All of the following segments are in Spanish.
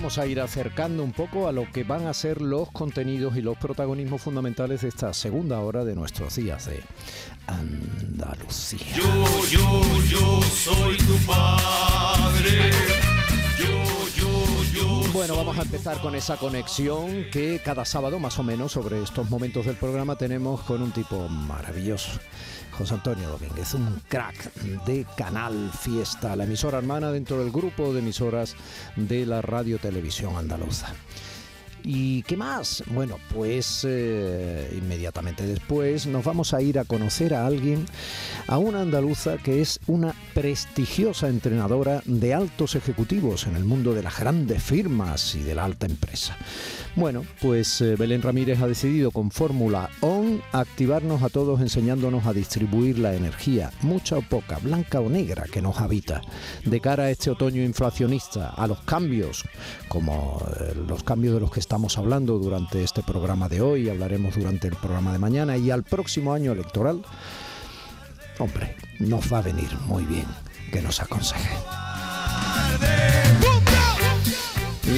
Vamos a ir acercando un poco a lo que van a ser los contenidos y los protagonismos fundamentales de esta segunda hora de nuestros días de Andalucía. Yo, yo, yo soy tu padre. Yo, yo, yo. Bueno, vamos a empezar con esa conexión que cada sábado más o menos sobre estos momentos del programa tenemos con un tipo maravilloso. José Antonio Domínguez, un crack de Canal Fiesta, la emisora hermana dentro del grupo de emisoras de la Radio Televisión Andaluza. ¿Y qué más? Bueno, pues eh, inmediatamente después nos vamos a ir a conocer a alguien, a una andaluza que es una prestigiosa entrenadora de altos ejecutivos en el mundo de las grandes firmas y de la alta empresa. Bueno, pues eh, Belén Ramírez ha decidido con Fórmula ON activarnos a todos enseñándonos a distribuir la energía, mucha o poca, blanca o negra, que nos habita, de cara a este otoño inflacionista, a los cambios, como eh, los cambios de los que estamos hablando durante este programa de hoy, hablaremos durante el programa de mañana y al próximo año electoral, hombre, nos va a venir muy bien que nos aconseje.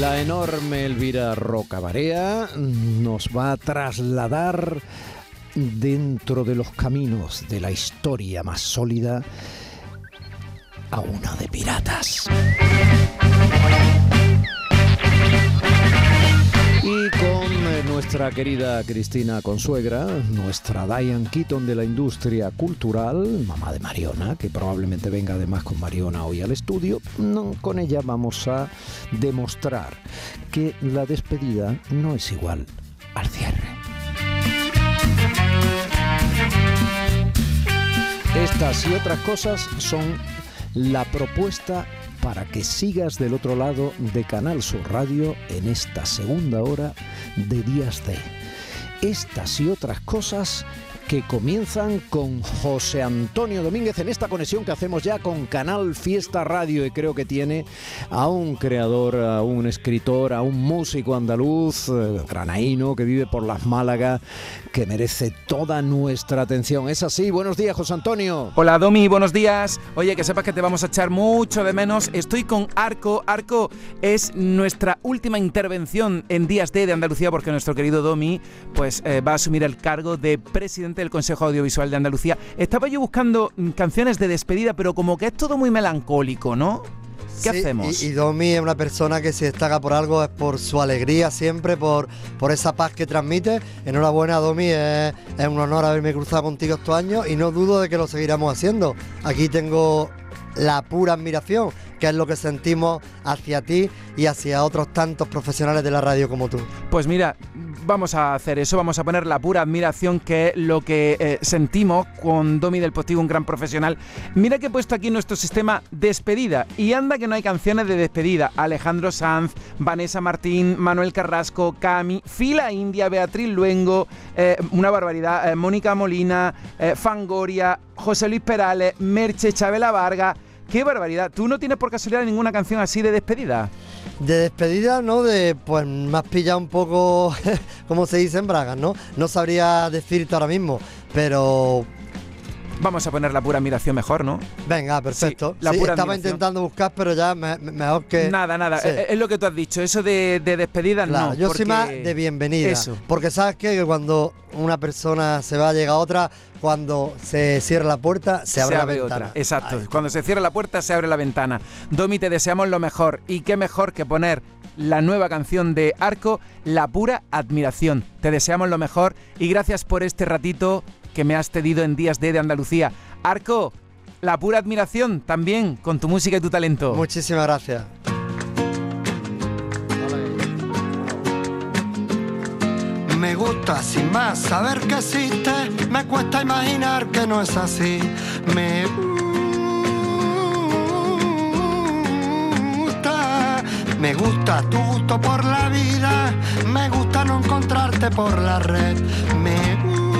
La enorme Elvira Rocabarea nos va a trasladar dentro de los caminos de la historia más sólida a una de piratas. Nuestra querida Cristina Consuegra, nuestra Diane Keaton de la industria cultural, mamá de Mariona, que probablemente venga además con Mariona hoy al estudio, con ella vamos a demostrar que la despedida no es igual al cierre. Estas y otras cosas son la propuesta para que sigas del otro lado de Canal Sur Radio en esta segunda hora de Días de. Estas y otras cosas que comienzan con José Antonio Domínguez en esta conexión que hacemos ya con Canal Fiesta Radio y creo que tiene a un creador, a un escritor, a un músico andaluz, eh, granaíno, que vive por las Málagas, que merece toda nuestra atención. Es así, buenos días José Antonio. Hola Domi, buenos días. Oye, que sepas que te vamos a echar mucho de menos. Estoy con Arco. Arco es nuestra última intervención en Días D de Andalucía porque nuestro querido Domi pues eh, va a asumir el cargo de presidente del Consejo Audiovisual de Andalucía. Estaba yo buscando mm, canciones de despedida, pero como que es todo muy melancólico, ¿no? ¿Qué Sí, hacemos? Y, y Domi es una persona que si destaca por algo es por su alegría siempre, por, por esa paz que transmite. Enhorabuena, Domi, es, es un honor haberme cruzado contigo estos años y no dudo de que lo seguiremos haciendo. Aquí tengo la pura admiración, que es lo que sentimos hacia ti y hacia otros tantos profesionales de la radio como tú. Pues mira, vamos a hacer eso, vamos a poner la pura admiración que es lo que eh, sentimos con Domi del Postigo, un gran profesional. Mira que he puesto aquí nuestro sistema despedida y anda que no hay canciones de despedida. Alejandro Sanz, Vanessa Martín, Manuel Carrasco, Cami, Fila India, Beatriz Luengo, eh, una barbaridad, eh, Mónica Molina, Fangoria, José Luis Perales, Merche, Chabela Vargas. ¡Qué barbaridad! ¿Tú no tienes por casualidad ninguna canción así de despedida? De despedida, ¿no? De, pues me has pillado un poco, como se dice en Bragas, ¿no? No sabría decirte ahora mismo, pero Vamos a poner la pura admiración mejor, ¿no? venga, perfecto. la Sí, pura estaba admiración. intentando buscar, pero ya me- me- mejor que... Nada, nada. Sí. Es, es lo que tú has dicho. Eso de, de despedida, Claro, no. yo porque- soy más de bienvenida. Eso. Porque sabes qué? que cuando una persona se va, llega otra, cuando se cierra la puerta, se abre la ventana. otra. Exacto. Ahí. Cuando se cierra la puerta, se abre la ventana. Domi, te deseamos lo mejor. Y qué mejor que poner la nueva canción de Arco, La pura admiración. Te deseamos lo mejor y gracias por este ratito que me has cedido en Días D de Andalucía. Arco, la pura admiración también con tu música y tu talento. Muchísimas gracias. Me gusta sin más saber que existe, me cuesta imaginar que no es así. Me gusta Me gusta tu gusto por la vida, me gusta no encontrarte por la red. Me gusta,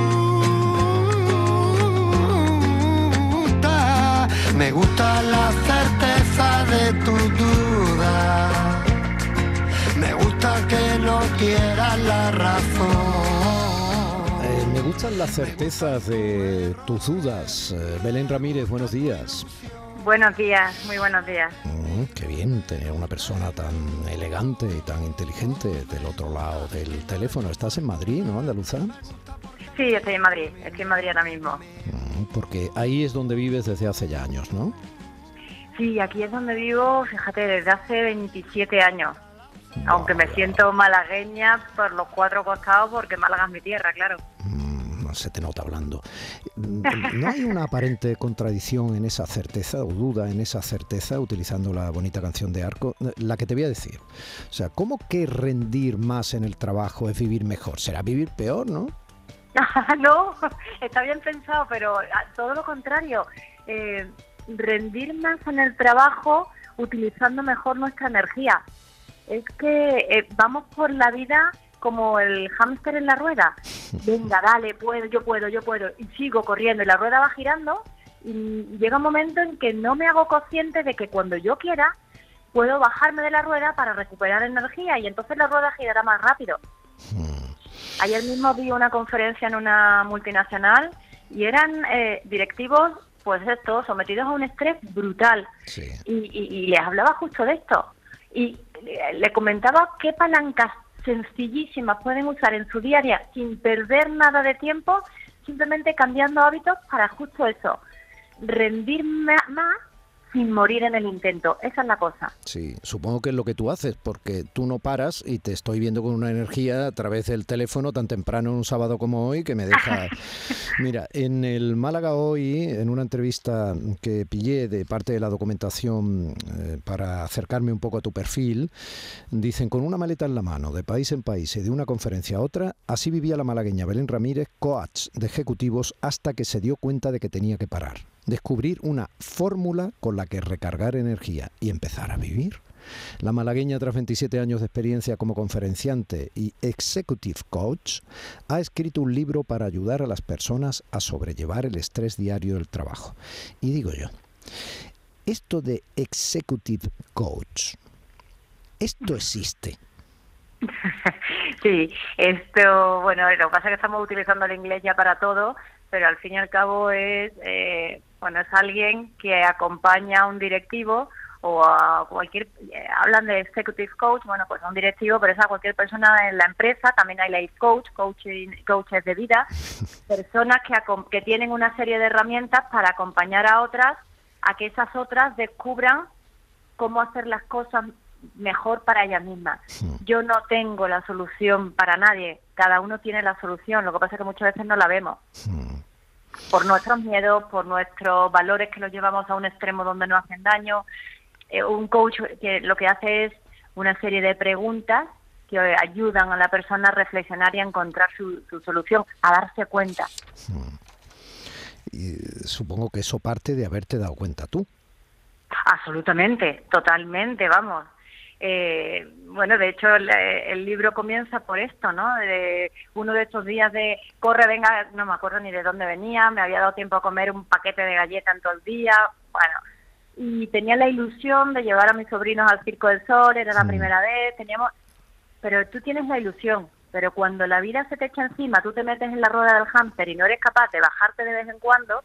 me gusta la certeza de tu duda. Me gusta que no quieras la razón. Eh, me gustan las certezas de tus dudas. Eh, Belén Ramírez, buenos días. Buenos días, muy buenos días. Mm, qué bien tener una persona tan elegante y tan inteligente del otro lado del teléfono. Estás en Madrid, ¿no, Andaluza? Sí, estoy en Madrid, estoy en Madrid ahora mismo. Mm, porque ahí es donde vives desde hace ya años, ¿no? Sí, aquí es donde vivo, fíjate, desde hace 27 años. Aunque me siento malagueña por los cuatro costados porque Málaga es mi tierra, claro. Mm, se te nota hablando. Mm, ¿No hay una aparente contradicción en esa certeza o duda en esa certeza utilizando la bonita canción de Arco? La que te voy a decir. O sea, ¿cómo que rendir más en el trabajo es vivir mejor? Será vivir peor, ¿no? no, está bien pensado, pero a- todo lo contrario. Eh, rendir más en el trabajo utilizando mejor nuestra energía. Es que eh, vamos por la vida como el hámster en la rueda. Venga, dale, puedo, yo puedo, yo puedo. Y sigo corriendo y la rueda va girando y llega un momento en que no me hago consciente de que cuando yo quiera puedo bajarme de la rueda para recuperar energía y entonces la rueda girará más rápido. Ayer mismo vi una conferencia en una multinacional y eran eh, directivos, pues esto, sometidos a un estrés brutal. Sí. Y, y- y les hablaba justo de esto. Y le- le comentaba qué palancas sencillísimas pueden usar en su diaria sin perder nada de tiempo, simplemente cambiando hábitos para justo eso, rendir más sin morir en el intento. Esa es la cosa. Sí, supongo que es lo que tú haces, porque tú no paras y te estoy viendo con una energía a través del teléfono tan temprano en un sábado como hoy que me deja... Mira, en el Málaga hoy, en una entrevista que pillé de parte de la documentación eh, para acercarme un poco a tu perfil, dicen con una maleta en la mano, de país en país y de una conferencia a otra, así vivía la malagueña Belén Ramírez, coach de ejecutivos, hasta que se dio cuenta de que tenía que parar, descubrir una fórmula con la que recargar energía y empezar a vivir. La malagueña, tras 27 años de experiencia como conferenciante y executive coach, ha escrito un libro para ayudar a las personas a sobrellevar el estrés diario del trabajo. Y digo yo, esto de executive coach, ¿esto existe? Sí, esto, bueno, lo que pasa es que estamos utilizando el inglés ya para todo, pero al fin y al cabo es, eh, bueno, es alguien que acompaña a un directivo o a cualquier, eh, hablan de executive coach, bueno, pues a un directivo, pero es a cualquier persona en la empresa, también hay life coach, coaching, coaches de vida, personas que, que tienen una serie de herramientas para acompañar a otras a que esas otras descubran cómo hacer las cosas mejor para ellas mismas. Yo no tengo la solución para nadie, cada uno tiene la solución, lo que pasa es que muchas veces no la vemos. Por nuestros miedos, por nuestros valores que los llevamos a un extremo donde no hacen daño. Eh, un coach que lo que hace es una serie de preguntas que ayudan a la persona a reflexionar y a encontrar su, su solución, a darse cuenta. Y, supongo que eso parte de haberte dado cuenta tú. Absolutamente, totalmente, vamos. Eh, bueno, de hecho el, el libro comienza por esto, ¿no? De uno de estos días de corre, venga, no me acuerdo ni de dónde venía, me había dado tiempo a comer un paquete de galletas en todo el día, bueno, y tenía la ilusión de llevar a mis sobrinos al Circo del Sol, era la primera vez, teníamos, pero tú tienes la ilusión, pero cuando la vida se te echa encima, tú te metes en la rueda del hámster y no eres capaz de bajarte de vez en cuando,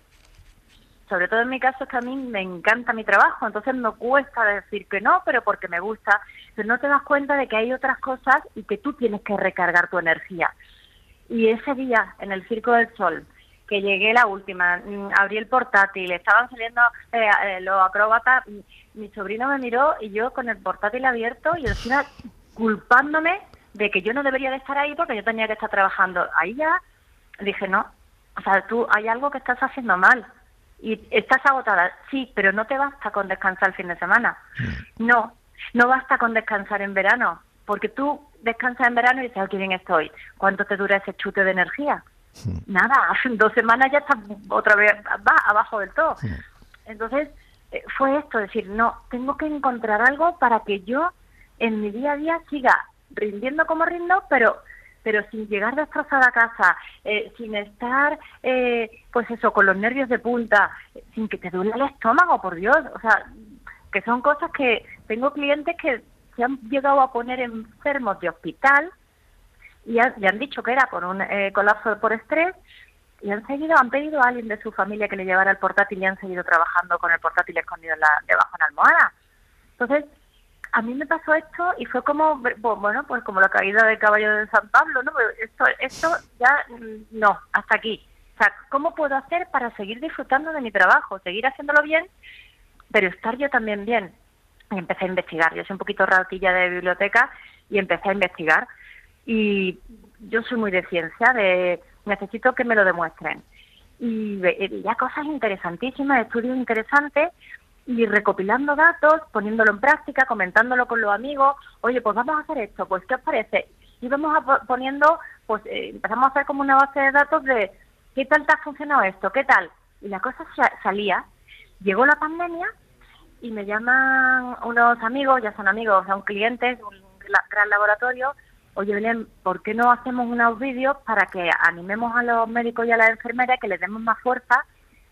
sobre todo en mi caso es que a mí me encanta mi trabajo, entonces me cuesta decir que no, pero porque me gusta, pero no te das cuenta de que hay otras cosas y que tú tienes que recargar tu energía. Y ese día en el Circo del Sol, que llegué la última, mm, abrí el portátil, estaban saliendo eh, eh, los acróbatas, mi, mi sobrino me miró y yo con el portátil abierto y encima culpándome de que yo no debería de estar ahí porque yo tenía que estar trabajando. Ahí ya dije, no, o sea, tú hay algo que estás haciendo mal y estás agotada, sí, pero no te basta con descansar el fin de semana. No, no basta con descansar en verano, porque tú descansas en verano y dices, oh, qué bien estoy. ¿Cuánto te dura ese chute de energía? Nada, dos semanas ya estás otra vez va abajo del todo. Entonces, eh, fue esto, decir, no, tengo que encontrar algo para que yo en mi día a día siga rindiendo como rindo, pero pero sin llegar destrozada a casa, eh, sin estar, eh, pues eso, con los nervios de punta, sin que te duele el estómago, por Dios. O sea, que son cosas que tengo clientes que se han llegado a poner enfermos de hospital y han, le han dicho que era por un eh, colapso por estrés y han seguido, han pedido a alguien de su familia que le llevara el portátil y han seguido trabajando con el portátil escondido en la, debajo en la almohada. Entonces, a mí me pasó esto y fue como, bueno, pues como la caída del caballo de San Pablo, ¿no? Esto, esto ya mm, no, hasta aquí. O sea, ¿cómo puedo hacer para seguir disfrutando de mi trabajo, seguir haciéndolo bien, pero estar yo también bien? Y empecé a investigar. Yo soy un poquito ratilla de biblioteca y empecé a investigar. Y yo soy muy de ciencia, de necesito que me lo demuestren. Y ya cosas interesantísimas, estudios interesantes, y recopilando datos, poniéndolo en práctica, comentándolo con los amigos, oye, pues vamos a hacer esto, pues ¿qué os parece? Y vamos a poniendo, pues eh, empezamos a hacer como una base de datos de qué tal te ha funcionado esto, qué tal. Y la cosa salía, llegó la pandemia y me llaman unos amigos, ya son amigos, son clientes, un gran laboratorio, oye Belén, ¿por qué no hacemos unos vídeos para que animemos a los médicos y a las enfermeras que les demos más fuerza,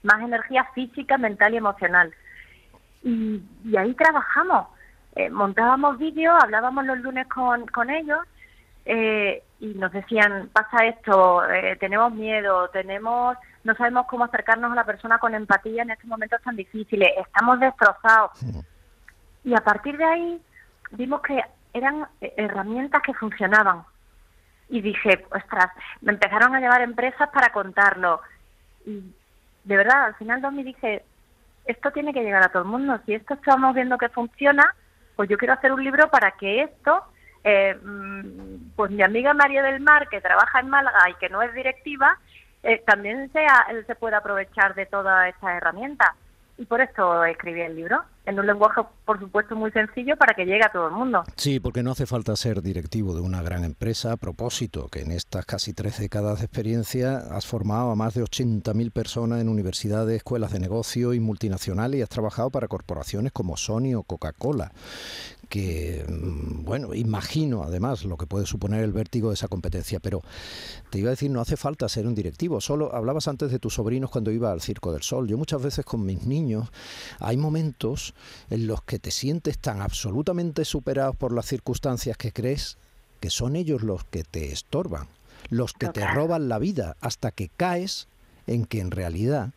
más energía física, mental y emocional? Y, ahí trabajamos. Eh, montábamos vídeos, hablábamos los lunes con, con ellos eh, y nos decían, pasa esto, eh, tenemos miedo, tenemos, no sabemos cómo acercarnos a la persona con empatía en estos momentos tan difíciles, estamos destrozados. Y a partir de ahí vimos que eran herramientas que funcionaban. Y dije, ostras, me empezaron a llevar empresas para contarlo. Y de verdad, al final me dije, esto tiene que llegar a todo el mundo. Si esto estamos viendo que funciona, pues yo quiero hacer un libro para que esto, eh, mm, pues mi amiga María del Mar, que trabaja en Málaga y que no es directiva, eh, también sea, se pueda aprovechar de toda esta herramienta. Y por esto escribí el libro en un lenguaje, por supuesto, muy sencillo para que llegue a todo el mundo. Sí, porque no hace falta ser directivo de una gran empresa. A propósito, que en estas casi tres décadas de experiencia has formado a más de 80.000 personas en universidades, escuelas de negocio y multinacionales y has trabajado para corporaciones como Sony o Coca-Cola que, mm, bueno, imagino además lo que puede suponer el vértigo de esa competencia, pero te iba a decir, no hace falta ser un directivo, solo hablabas antes de tus sobrinos cuando iba al Circo del Sol. Yo muchas veces con mis niños hay momentos en los que te sientes tan absolutamente superados por las circunstancias que crees que son ellos los que te estorban, los que te roban la vida, hasta que caes en que en realidad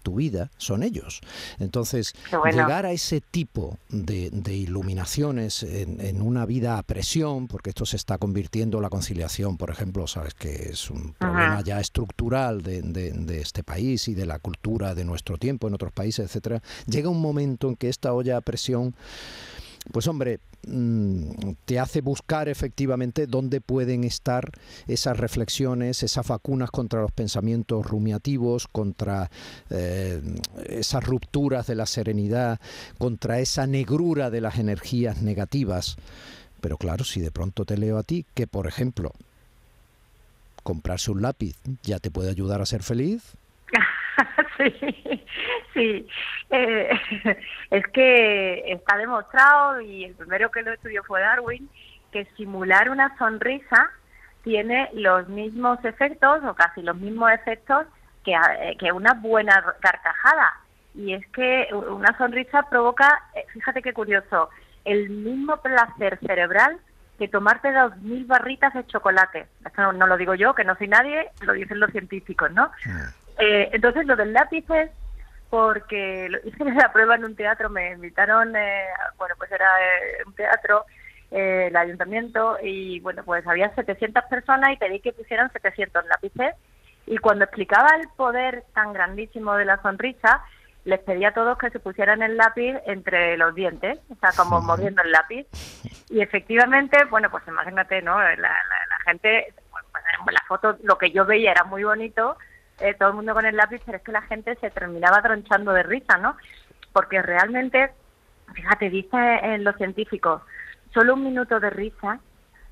tu vida son ellos. Entonces, llegar a ese tipo de, iluminaciones en, una vida a presión, porque esto se está convirtiendo, la conciliación, por ejemplo, sabes que es un problema ya estructural de, de, este país y de la cultura de nuestro tiempo en otros países, etcétera, llega un momento en que esta olla a presión pues hombre, mm, te hace buscar efectivamente dónde pueden estar esas reflexiones, esas vacunas contra los pensamientos rumiativos, contra eh, esas rupturas de la serenidad, contra esa negrura de las energías negativas. Pero claro, si de pronto te leo a ti que, por ejemplo, comprarse un lápiz ya te puede ayudar a ser feliz. Sí, Sí, eh, es que está demostrado, y el primero que lo estudió fue Darwin, que simular una sonrisa tiene los mismos efectos, o casi los mismos efectos, que, eh, que una buena carcajada. Y es que una sonrisa provoca, eh, fíjate qué curioso, el mismo placer cerebral que tomarte dos mil barritas de chocolate. Esto no, lo digo yo, que no soy nadie, lo dicen los científicos, ¿no? Entonces, lo del lápiz es porque hice la prueba en un teatro, me invitaron, eh, bueno, pues era eh, un teatro, eh, el ayuntamiento, y bueno, pues había 700 personas y pedí que pusieran 700 lápices. Y cuando explicaba el poder tan grandísimo de la sonrisa, les pedí a todos que se pusieran el lápiz entre los dientes, o sea, como moviendo el lápiz. Y efectivamente, bueno, pues imagínate, ¿no? La, la, gente, bueno, pues, la foto, lo que yo veía era muy bonito, eh, todo el mundo con el lápiz, pero es que la gente se terminaba tronchando de risa, ¿no? Porque realmente, fíjate, dice en los científicos, solo un minuto de risa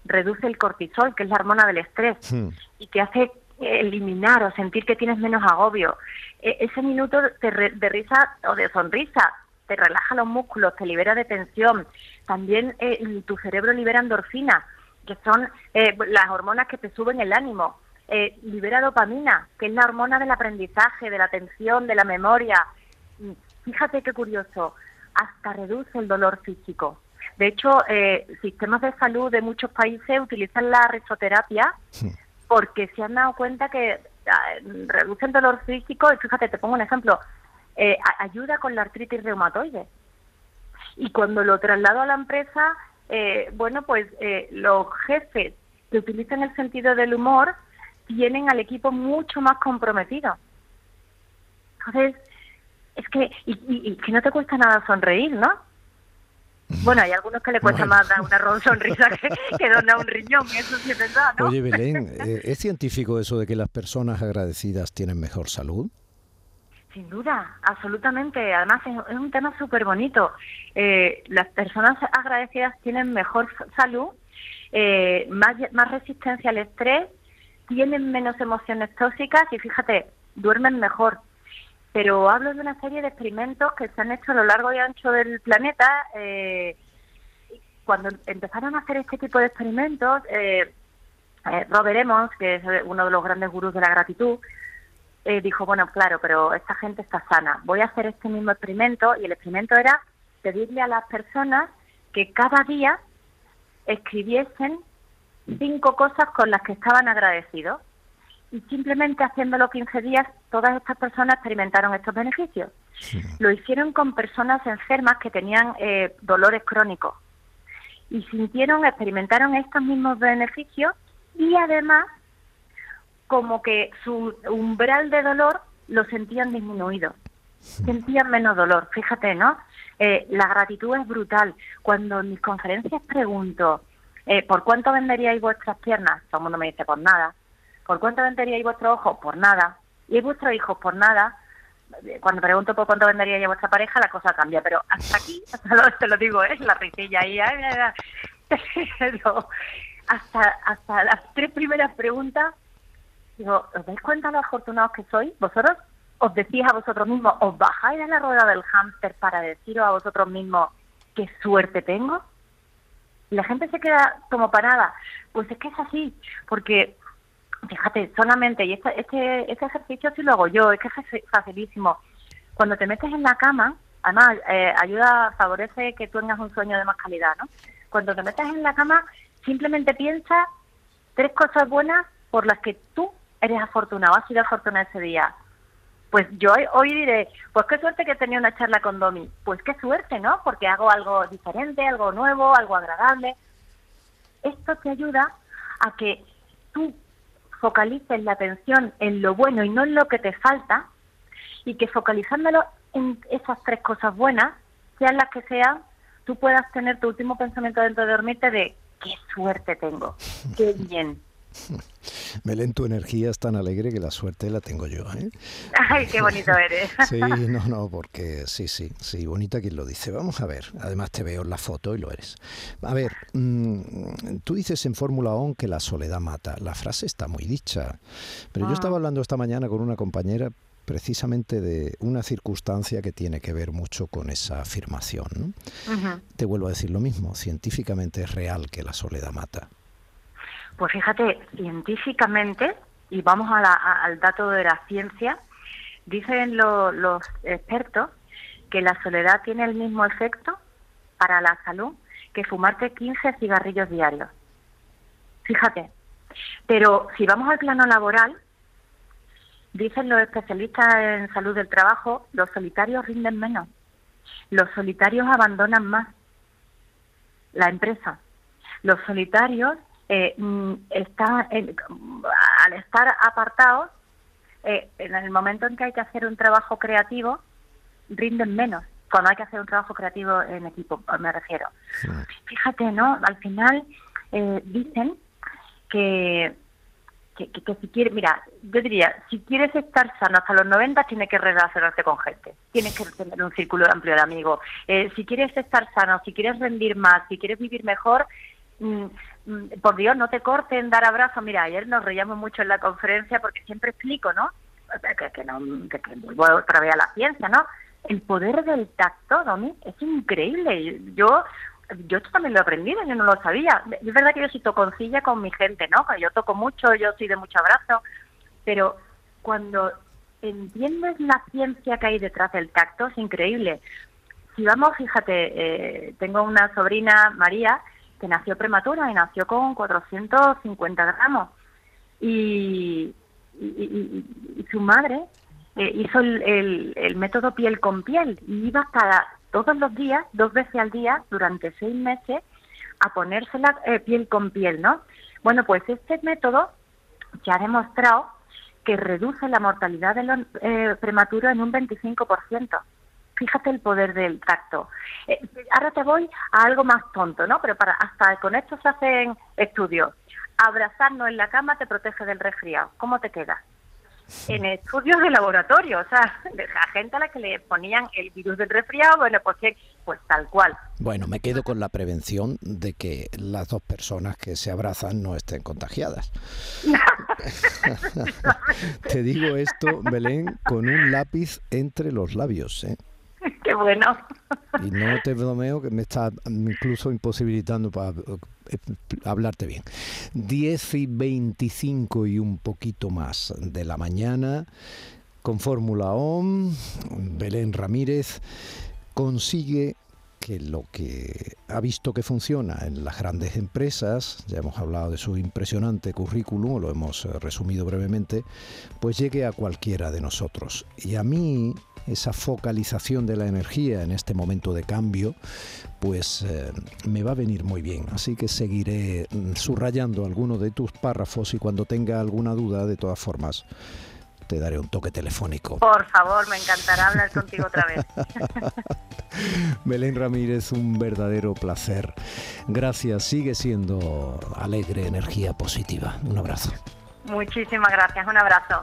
reduce el cortisol, que es la hormona del estrés, hmm. y que hace eliminar o sentir que tienes menos agobio. E, ese minuto de, de, risa o de sonrisa te relaja los músculos, te libera de tensión. También eh, tu cerebro libera endorfina, que son eh, las hormonas que te suben el ánimo. Eh, libera dopamina, que es la hormona del aprendizaje, de la atención, de la memoria. Fíjate qué curioso, hasta reduce el dolor físico. De hecho, eh, sistemas de salud de muchos países utilizan la risoterapia porque se han dado cuenta que ah, reduce el dolor físico y fíjate, te pongo un ejemplo, eh, ayuda con la artritis reumatoide. Y cuando lo traslado a la empresa, eh, bueno, pues eh, los jefes que utilizan el sentido del humor tienen al equipo mucho más comprometido. Entonces, es que, y, y- y que no te cuesta nada sonreír, ¿no? Bueno, hay algunos que le cuesta Bueno. más dar una ro- sonrisa que, que donar un riñón, eso sí es verdad, ¿no? Oye, Belén, eh, ¿es científico eso de que las personas agradecidas tienen mejor salud? Sin duda, absolutamente. Además, es, un tema súper bonito. Eh, las personas agradecidas tienen mejor salud, eh, más, más resistencia al estrés, tienen menos emociones tóxicas y fíjate, duermen mejor. Pero hablo de una serie de experimentos que se han hecho a lo largo y ancho del planeta. eh, cuando empezaron a hacer este tipo de experimentos, eh, eh, Robert Emmons, que es uno de los grandes gurús de la gratitud, eh, dijo, bueno, claro, pero esta gente está sana. Voy a hacer este mismo experimento y el experimento era pedirle a las personas que cada día escribiesen cinco cosas con las que estaban agradecidos. Y simplemente haciéndolo 15 días, todas estas personas experimentaron estos beneficios. Lo hicieron con personas enfermas que tenían eh, dolores crónicos. Y sintieron, experimentaron estos mismos beneficios y además como que su umbral de dolor lo sentían disminuido, sentían menos dolor. Fíjate, ¿no? Eh, la gratitud es brutal. Cuando en mis conferencias pregunto, eh, ¿por cuánto venderíais vuestras piernas? Todo el mundo me dice, por nada. ¿Por cuánto venderíais vuestros ojos? Por nada. ¿Y vuestros hijos? Por nada. Eh, Cuando pregunto por cuánto venderíais a vuestra pareja, la cosa cambia. Pero hasta aquí, hasta lo, te lo digo, es la risilla ahí. Pero hasta, hasta las tres primeras preguntas Digo, ¿os dais cuenta lo afortunados que sois? ¿Vosotros os decís a vosotros mismos, os bajáis de la rueda del hámster para deciros a vosotros mismos qué suerte tengo? Y la gente se queda como parada. Pues es que es así, porque fíjate, solamente, y este, este, este ejercicio sí lo hago yo, es que es facilísimo. Cuando te metes en la cama, además, eh, ayuda, favorece que tú tengas un sueño de más calidad, ¿no? Cuando te metes en la cama, simplemente piensa tres cosas buenas por las que tú eres afortunado, has sido afortunado ese día. Pues yo hoy, diré, pues qué suerte que tenía una charla con Domi. Pues qué suerte, ¿no? Porque hago algo diferente, algo nuevo, algo agradable. Esto te ayuda a que tú focalices la atención en lo bueno y no en lo que te falta y que focalizándolo en esas tres cosas buenas, sean las que sean, tú puedas tener tu último pensamiento dentro de dormirte de qué suerte tengo, qué bien. Belén, tu energía es tan alegre que la suerte la tengo yo. ¿eh? Ay, qué bonito eres. Sí, no, no, porque sí, sí, sí, bonita quien lo dice. Vamos a ver, además te veo en la foto y lo eres. A ver, mm, tú dices en Fórmula ON que la soledad mata. La frase está muy dicha, pero yo Ah. estaba hablando esta mañana con una compañera precisamente de una circunstancia que tiene que ver mucho con esa afirmación. Te vuelvo a decir lo mismo, científicamente es real que la soledad mata. Pues fíjate, científicamente, y vamos al dato de la ciencia, dicen lo- los expertos que la soledad tiene el mismo efecto para la salud que fumarte 15 cigarrillos diarios. Fíjate. Pero si vamos al plano laboral, dicen los especialistas en salud del trabajo, los solitarios rinden menos. Los solitarios abandonan más la empresa. Los solitarios eh, mm, están en- al estar apartados, eh, en el momento en que hay que hacer un trabajo creativo, rinden menos. Cuando hay que hacer un trabajo creativo en equipo, me refiero. Fíjate, ¿no? Al final eh, dicen que, que, que- que si quieres, mira, yo diría, si quieres estar sano hasta los 90, tienes que relacionarte con gente, tienes que tener un círculo amplio de amigos. Eh, si quieres estar sano, si quieres rendir más, si quieres vivir mejor, mm, por Dios, no te corten dar abrazos. Mira, ayer nos reíamos mucho en la conferencia porque siempre explico, ¿no? Que, no, que, que vuelvo otra vez a la ciencia, ¿no? el poder del tacto, Domi, es increíble. Yo yo esto también lo he aprendido, yo no lo sabía. Es verdad que yo sí toconcilla con mi gente, ¿no? Yo toco mucho, yo soy de mucho abrazo, pero cuando entiendes la ciencia que hay detrás del tacto es increíble. Si vamos, fíjate, eh, tengo una sobrina, María, que nació prematura y nació con 450 gramos. Y, y, su madre eh, hizo el, el, método piel con piel y iba cada todos los días, dos veces al día, durante seis meses, a ponérsela eh, piel con piel, ¿no? Bueno, pues este método ya ha demostrado que reduce la mortalidad de los eh, prematuros en un 25%. Fíjate el poder del tacto. Eh, ahora te voy a algo más tonto, ¿no? Pero para hasta con esto se hacen estudios. Abrazarnos en la cama te protege del resfriado. ¿Cómo te queda? en estudios de laboratorio, o sea, la gente a la que le ponían el virus del resfriado, bueno, pues, pues tal cual. Bueno, me quedo con la prevención de que las dos personas que se abrazan no estén contagiadas. Te digo esto, Belén, con un lápiz entre los labios, ¿eh? Qué bueno. Y no te bromeo que me está incluso imposibilitando para eh, hablarte bien. 10 y 25 y un poquito más de la mañana, con Fórmula OM, Belén Ramírez consigue que lo que ha visto que funciona en las grandes empresas, ya hemos hablado de su impresionante currículum, lo hemos eh, resumido brevemente, pues llegue a cualquiera de nosotros. Y a mí esa focalización de la energía en este momento de cambio, pues eh, me va a venir muy bien. Así que seguiré mm, subrayando algunos de tus párrafos y cuando tenga alguna duda, de todas formas, te daré un toque telefónico. Por favor, me encantará hablar contigo otra vez. Belén Ramírez, un verdadero placer. Gracias, sigue siendo alegre, energía positiva. Un abrazo. Muchísimas gracias, un abrazo.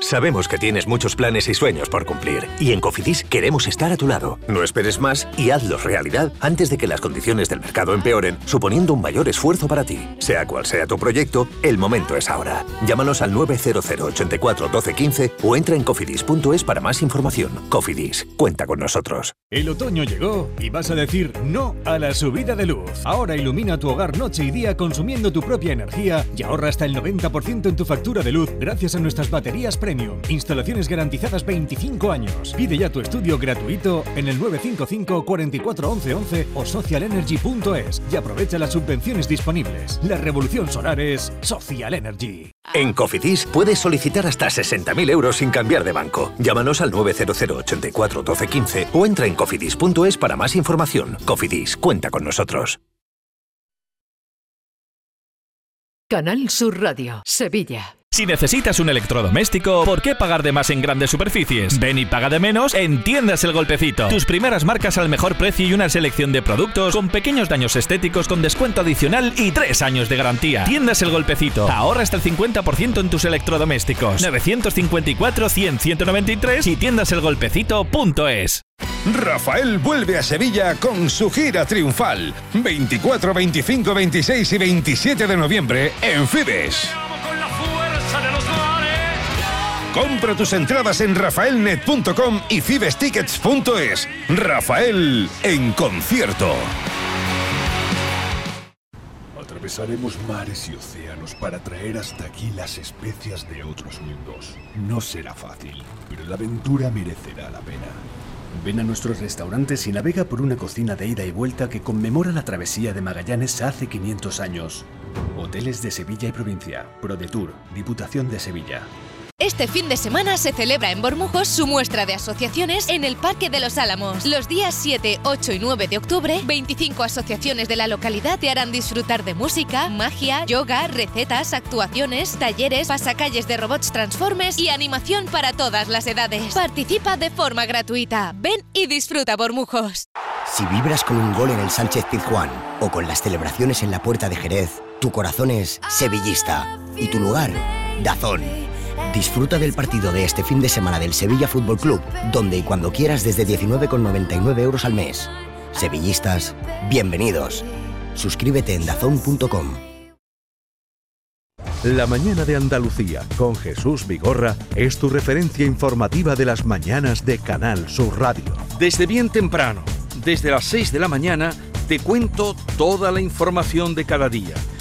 Sabemos que tienes muchos planes y sueños por cumplir y en Cofidis queremos estar a tu lado. No esperes más y hazlos realidad antes de que las condiciones del mercado empeoren, suponiendo un mayor esfuerzo para ti. Sea cual sea tu proyecto, el momento es ahora. Llámanos al 900 84 12 15 o entra en cofidis.es para más información. Cofidis, cuenta con nosotros. El otoño llegó y vas a decir no a la subida de luz. Ahora ilumina tu hogar noche y día consumiendo tu propia energía y ahorra hasta el 90% en tu factura de luz gracias a nuestras baterías Premium. Instalaciones garantizadas 25 años. Pide ya tu estudio gratuito en el 955 44 11 11 o socialenergy.es y aprovecha las subvenciones disponibles. La revolución solar es Social Energy. En Cofidis puedes solicitar hasta 60.000 euros sin cambiar de banco. Llámanos al 900 84 12 15 o entra en cofidis.es para más información. Cofidis, cuenta con nosotros. Canal Sur Radio, Sevilla. Si necesitas un electrodoméstico, ¿por qué pagar de más en grandes superficies? Ven y paga de menos en Tiendas El Golpecito. Tus primeras marcas al mejor precio y una selección de productos con pequeños daños estéticos con descuento adicional y tres años de garantía. Tiendas El Golpecito. Ahorra hasta el 50% en tus electrodomésticos. 954-100-193 y tiendaselgolpecito.es. Rafael vuelve a Sevilla con su gira triunfal. 24, 25, 26 y 27 de noviembre en Fibes. Compra tus entradas en rafaelnet.com y fibestickets.es. Rafael en concierto. Atravesaremos mares y océanos para traer hasta aquí las especias de otros mundos. No será fácil, pero la aventura merecerá la pena. Ven a nuestros restaurantes y navega por una cocina de ida y vuelta que conmemora la travesía de Magallanes hace 500 años. Hoteles de Sevilla y provincia, ProDetour, Diputación de Sevilla. Este fin de semana se celebra en Bormujos su muestra de asociaciones en el Parque de los Álamos. Los días 7, 8 y 9 de octubre, 25 asociaciones de la localidad te harán disfrutar de música, magia, yoga, recetas, actuaciones, talleres, pasacalles de robots transformes y animación para todas las edades. Participa de forma gratuita. Ven y disfruta Bormujos. Si vibras con un gol en el Sánchez Pizjuán o con las celebraciones en la Puerta de Jerez, tu corazón es sevillista y tu lugar, Dazón. Disfruta del partido de este fin de semana del Sevilla Fútbol Club, donde y cuando quieras desde 19,99 euros al mes. Sevillistas, bienvenidos. Suscríbete en dazón.com. La mañana de Andalucía con Jesús Vigorra es tu referencia informativa de las mañanas de Canal Sur Radio. Desde bien temprano, desde las 6 de la mañana, te cuento toda la información de cada día,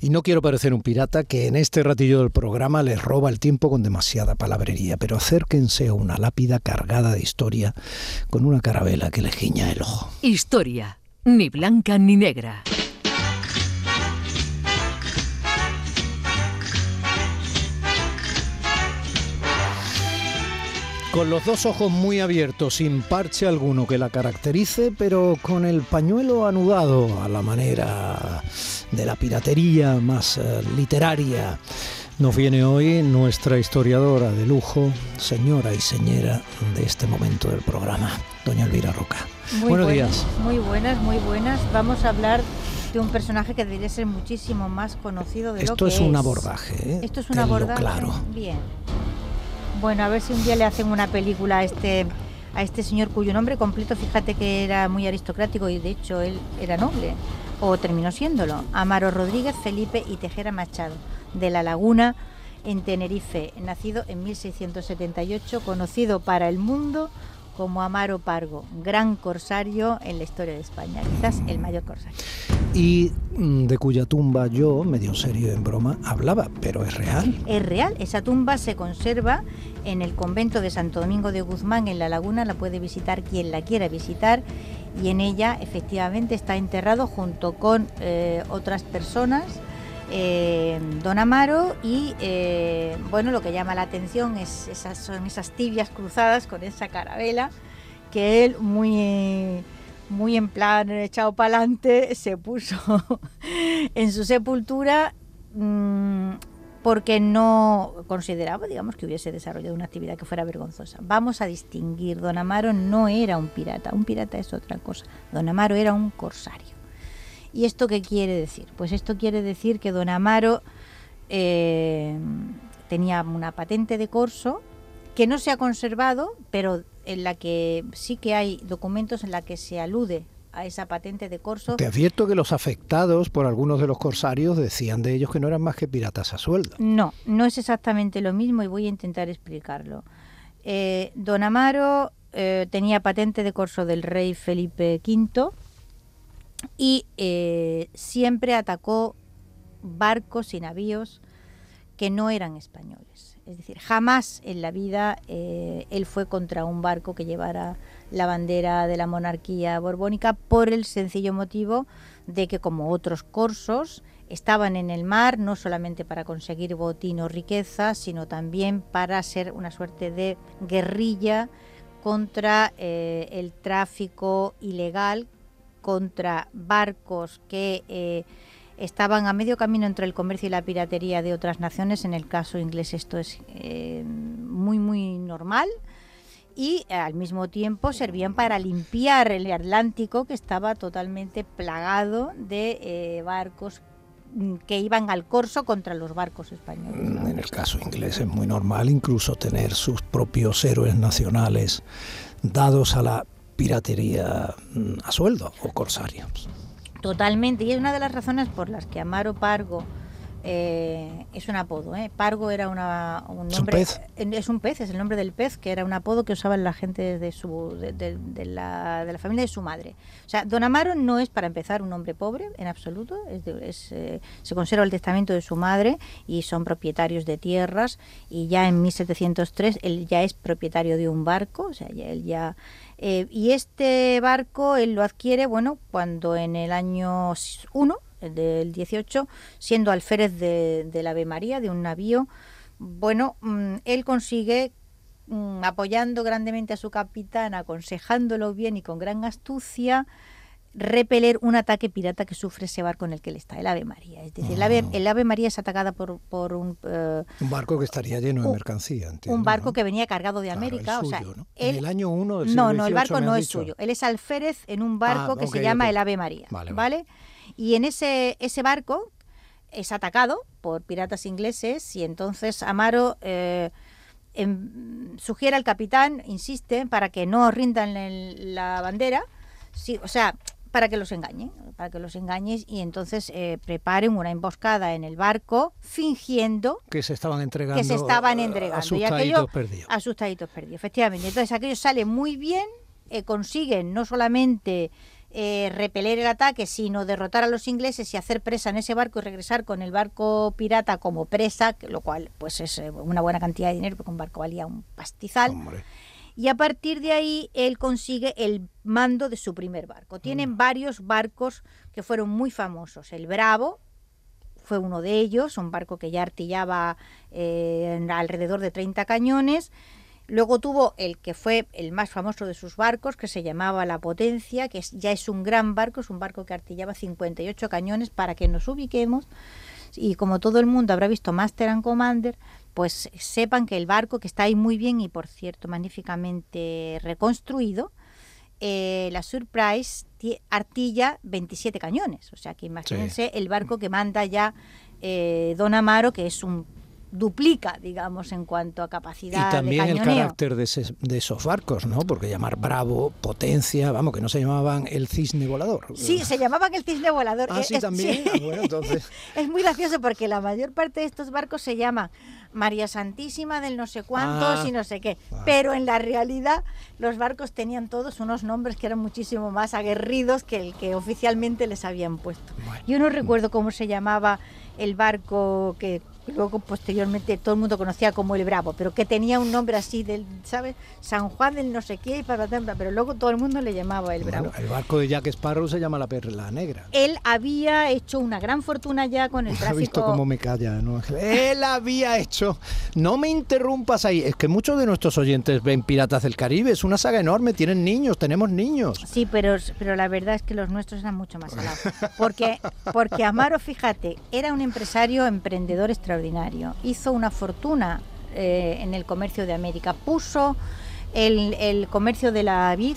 Y no quiero parecer un pirata que en este ratillo del programa les roba el tiempo con demasiada palabrería, pero acérquense a una lápida cargada de historia con una carabela que le giña el ojo. Historia, ni blanca ni negra. Con los dos ojos muy abiertos, sin parche alguno que la caracterice, pero con el pañuelo anudado a la manera de la piratería más eh, literaria. Nos viene hoy nuestra historiadora de lujo, señora y señora de este momento del programa, doña Elvira Roca. Muy Buenos buenas, días. Muy buenas, muy buenas. Vamos a hablar de un personaje que debería ser muchísimo más conocido de lo Esto que es un abordaje, ¿eh? Esto es un Tenlo abordaje. claro. Bien. Bueno, a ver si un día le hacen una película a este a este señor cuyo nombre completo, fíjate que era muy aristocrático y de hecho él era noble o terminó siéndolo. Amaro Rodríguez, Felipe y Tejera Machado, de La Laguna en Tenerife, nacido en 1678, conocido para el mundo como Amaro Pargo, gran corsario en la historia de España, quizás el mayor corsario. Y mm, de cuya tumba yo, medio serio en broma, hablaba, pero es real. Es real, esa tumba se conserva en el convento de Santo Domingo de Guzmán en La Laguna, la puede visitar quien la quiera visitar y en ella efectivamente está enterrado junto con eh, otras personas. Eh, Don Amaro y eh, bueno lo que llama la atención es esas son esas tibias cruzadas con esa carabela que él muy muy en plan echado para adelante se puso en su sepultura mm, porque no consideraba, digamos, que hubiese desarrollado una actividad que fuera vergonzosa. Vamos a distinguir, Don Amaro no era un pirata, un pirata es otra cosa. Don Amaro era un corsario. ¿Y esto qué quiere decir? Pues esto quiere decir que Don Amaro eh, tenía una patente de corso que no se ha conservado, pero en la que sí que hay documentos en la que se alude a esa patente de corso. Te advierto que los afectados por algunos de los corsarios decían de ellos que no eran más que piratas a sueldo. No, no es exactamente lo mismo y voy a intentar explicarlo. Eh, Don Amaro eh, tenía patente de corso del rey Felipe V y eh, siempre atacó barcos y navíos que no eran españoles. Es decir, jamás en la vida eh, él fue contra un barco que llevara la bandera de la monarquía borbónica por el sencillo motivo de que como otros corsos estaban en el mar no solamente para conseguir botín o riqueza, sino también para ser una suerte de guerrilla contra eh, el tráfico ilegal, contra barcos que eh, estaban a medio camino entre el comercio y la piratería de otras naciones. En el caso inglés esto es eh, muy, muy normal. y al mismo tiempo servían para limpiar el Atlántico que estaba totalmente plagado de eh, barcos que iban al corso contra los barcos españoles. En el caso inglés es muy normal incluso tener sus propios héroes nacionales dados a la piratería mm, a sueldo o corsarios. Totalmente, y es una de las razones por las que Amaro Pargo eh, es un apodo. ¿eh? Pargo era una, un ¿Es un nombre. pez? Es un pez, es el nombre del pez, que era un apodo que usaban la gente de, su, de, de- de la, de la familia de su madre. O sea, Don Amaro no es, para empezar, un hombre pobre en absoluto. Es es, eh, se conserva el testamento de su madre y son propietarios de tierras. Y ya en 1703 él ya es propietario de un barco. O sea, ya- él ya. Eh, y este barco él lo adquiere, bueno, cuando en el año 1 el del 18, siendo alférez de, del Ave María, de un navío, bueno, mm, él consigue, mm, apoyando grandemente a su capitán, aconsejándolo bien y con gran astucia, repeler un ataque pirata que sufre ese barco en el que él está, el Ave María. Es decir, el, Ave, el Ave María es atacada por, por un, eh, Un barco que estaría lleno de mercancía, entiendo. un barco que venía cargado de Claro, América. el o sea, suyo, ¿no? él- En el año 1 del no, siglo no, el XVIII, barco no es dicho. suyo. Él es alférez en un barco Ah, que ok, se llama el Ave María. Vale, Vale, vale. Y en ese, ese barco es atacado por piratas ingleses y entonces Amaro eh, em, sugiere al capitán, insiste, para que no rindan el- la bandera, sí, o sea, para que los engañen, para que los engañes y entonces eh, preparen una emboscada en el barco fingiendo Que se estaban entregando. que se estaban entregando. Y asustaditos aquello, perdidos. asustaditos perdidos, efectivamente. Entonces aquello sale muy bien, eh, consiguen no solamente eh, repeler el ataque, sino derrotar a los ingleses y hacer presa en ese barco y regresar con el barco pirata como presa, lo cual pues es eh, una buena cantidad de dinero porque un barco valía un pastizal. Y a partir de ahí él consigue el mando de su primer barco. Tienen varios barcos que fueron muy famosos. El Bravo, fue uno de ellos, un barco que ya artillaba eh, alrededor de 30 cañones. Luego tuvo el que fue el más famoso de sus barcos, que se llamaba La Potencia, que es- ya es un gran barco, es un barco que artillaba 58 cañones para que nos ubiquemos. Y como todo el mundo habrá visto Master and Commander, pues sepan que el barco, que está ahí muy bien y por cierto magníficamente reconstruido, eh, la Surprise ti- artilla 27 cañones. O sea que imagínense el barco que manda ya eh, Don Amaro, que es un duplica, digamos, en cuanto a capacidad Y también de el carácter de, ese- de esos barcos, ¿no? Porque llamar Bravo, Potencia, vamos, que no se llamaban el cisne volador. Sí, se llamaban el cisne volador. Ah, Eh, sí, también. Ah, bueno, entonces. Es muy gracioso porque la mayor parte de estos barcos se llaman María Santísima del no sé cuántos Ah. y no sé qué. Pero en la realidad los barcos tenían todos unos nombres que eran muchísimo más aguerridos que el que oficialmente les habían puesto. Yo no recuerdo cómo se llamaba el barco que luego posteriormente todo el mundo conocía como el Bravo, pero que tenía un nombre así del, ¿sabes? San Juan del no sé qué, y para, pero luego todo el mundo le llamaba el Bravo. Bueno, el barco de Jack Sparrow se llama la Perla Negra. Él había hecho una gran fortuna ya con el ¿Has tráfico. visto cómo me calla? ¿no? Él había hecho. No me interrumpas ahí. Es que muchos de nuestros oyentes ven Piratas del Caribe. Es una saga enorme. Tienen niños, tenemos niños. Sí, pero, pero la verdad es que los nuestros eran mucho más salados. Porque, porque Amaro, fíjate, era un empresario emprendedor extraordinario. Hizo una fortuna eh, en el comercio de América. Puso el, comercio de la vid,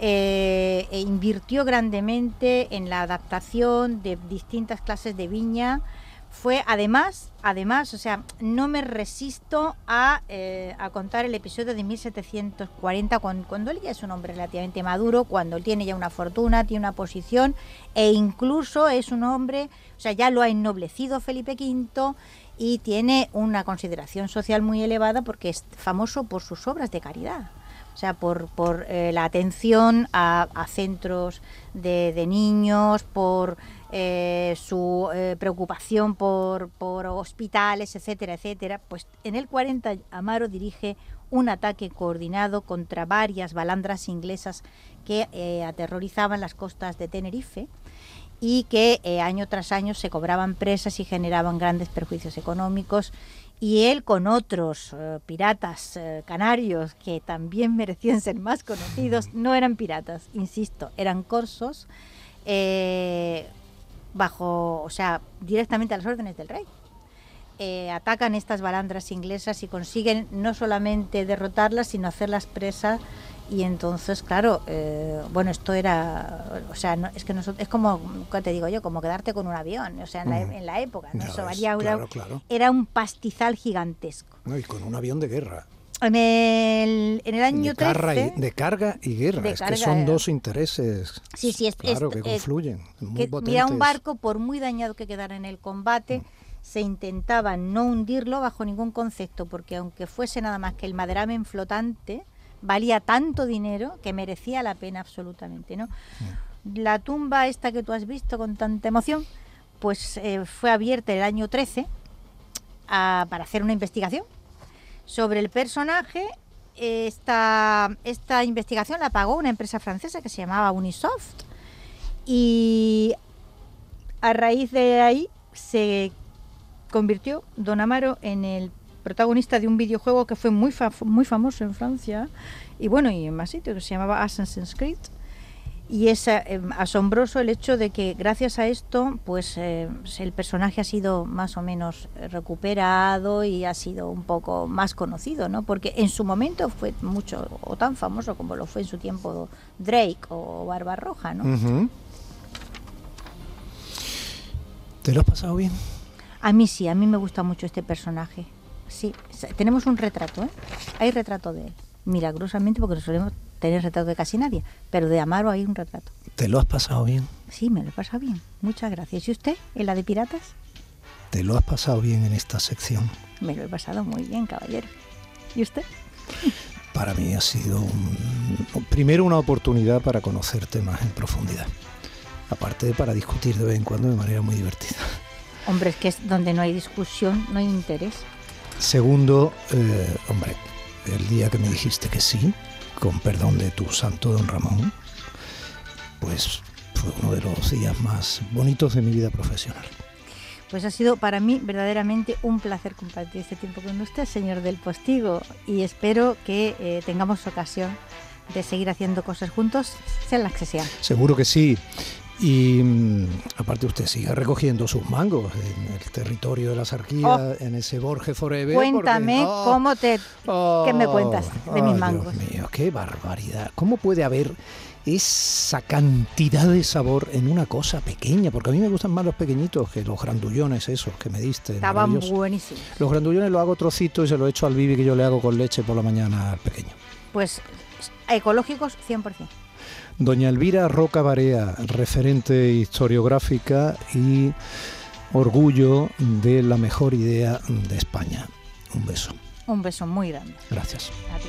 eh, e invirtió grandemente en la adaptación de distintas clases de viña. Fue además, además, o sea, no me resisto a, eh, contar el episodio de 1740, cuando, cuando él ya es un hombre relativamente maduro, cuando él tiene ya una fortuna, tiene una posición, e incluso es un hombre, o sea, ya lo ha ennoblecido Felipe V y tiene una consideración social muy elevada porque es famoso por sus obras de caridad. O sea, por, por eh, la atención a, a centros de, de niños, por eh, su eh, preocupación por, por hospitales, etcétera, etcétera. Pues en el 40 Amaro dirige un ataque coordinado contra varias balandras inglesas que aterrorizaban las costas de Tenerife y que eh, año tras año se cobraban presas y generaban grandes perjuicios económicos. Y él con otros eh, piratas eh, canarios que también merecían ser más conocidos, no eran piratas, insisto, eran corsos, bajo, o sea, directamente a las órdenes del rey. atacan estas balandras inglesas y consiguen no solamente derrotarlas, sino hacerlas presas. Y entonces, claro, eh, bueno, esto era, o sea, no- es que nosotros, es como, ¿qué te digo yo? Como quedarte con un avión, o sea, en, la, Ujú. en la época, ¿no? Eso ves, una- claro, claro. era un pastizal gigantesco. No, y con un avión de guerra. En el, en el año De, carga 13, y, de carga y guerra. Es carga, que son dos intereses. Sí, sí, es- claro, es- que confluyen. Muy que, mira, un barco, por muy dañado que quedara en el combate, Mm. se intentaba no hundirlo bajo ningún concepto, porque aunque fuese nada más que el maderamen flotante, valía tanto dinero que merecía la pena absolutamente, ¿no? Mm. La tumba esta que tú has visto con tanta emoción, pues eh, fue abierta el año 13 a- para hacer una investigación sobre el personaje. Esta, esta investigación la pagó una empresa francesa que se llamaba Unisoft y a raíz de ahí se convirtió Don Amaro en el protagonista de un videojuego que fue muy, fa- muy famoso en Francia y bueno, y en más sitios, que se llamaba Assassin's Creed. Y es eh, asombroso el hecho de que gracias a esto, pues eh, el personaje ha sido más o menos recuperado y ha sido un poco más conocido, ¿no? Porque en su momento fue mucho o tan famoso como lo fue en su tiempo Drake o Barbarroja, ¿no? ¿Te lo has pasado bien? A mí sí, a mí me gusta mucho este personaje. Sí, tenemos un retrato, ¿eh? Hay retrato de él. Milagrosamente, porque no solemos tener retrato de casi nadie, pero de Amaro hay un retrato. ¿Te lo has pasado bien? Sí, me lo he pasado bien. Muchas gracias. ¿Y usted, en la de piratas? ¿Te lo has pasado bien en esta sección? Me lo he pasado muy bien, caballero. ¿Y usted? Para mí ha sido un- primero una oportunidad para conocerte más en profundidad. Aparte de para discutir de vez en cuando de manera muy divertida. Hombre, es que es donde no hay discusión, no hay interés. Segundo, eh, hombre, el día que me dijiste que sí, con perdón de tu santo don Ramón, pues fue uno de los días más bonitos de mi vida profesional. Pues ha sido para mí verdaderamente un placer compartir este tiempo con usted, señor del Postigo, y espero que eh, tengamos ocasión de seguir haciendo cosas juntos, sean las que sean. Seguro que sí. Y mm, aparte usted sigue recogiendo sus mangos en el territorio de la sarquía, Oh. en ese Borges Forever. Cuéntame porque- oh, cómo te... ¿Qué me cuentas de oh, mis Dios mangos? mío, qué barbaridad. ¿Cómo puede haber esa cantidad de sabor en una cosa pequeña? Porque a mí me gustan más los pequeñitos que los grandullones esos que me diste. Estaban buenísimos. Los grandullones los hago trocitos y se los echo al bibi que yo le hago con leche por la mañana al pequeño. Pues ecológicos 100%. Doña Elvira Roca Barea, referente historiográfica y orgullo de la mejor idea de España. Un beso. Un beso muy grande. Gracias. A ti.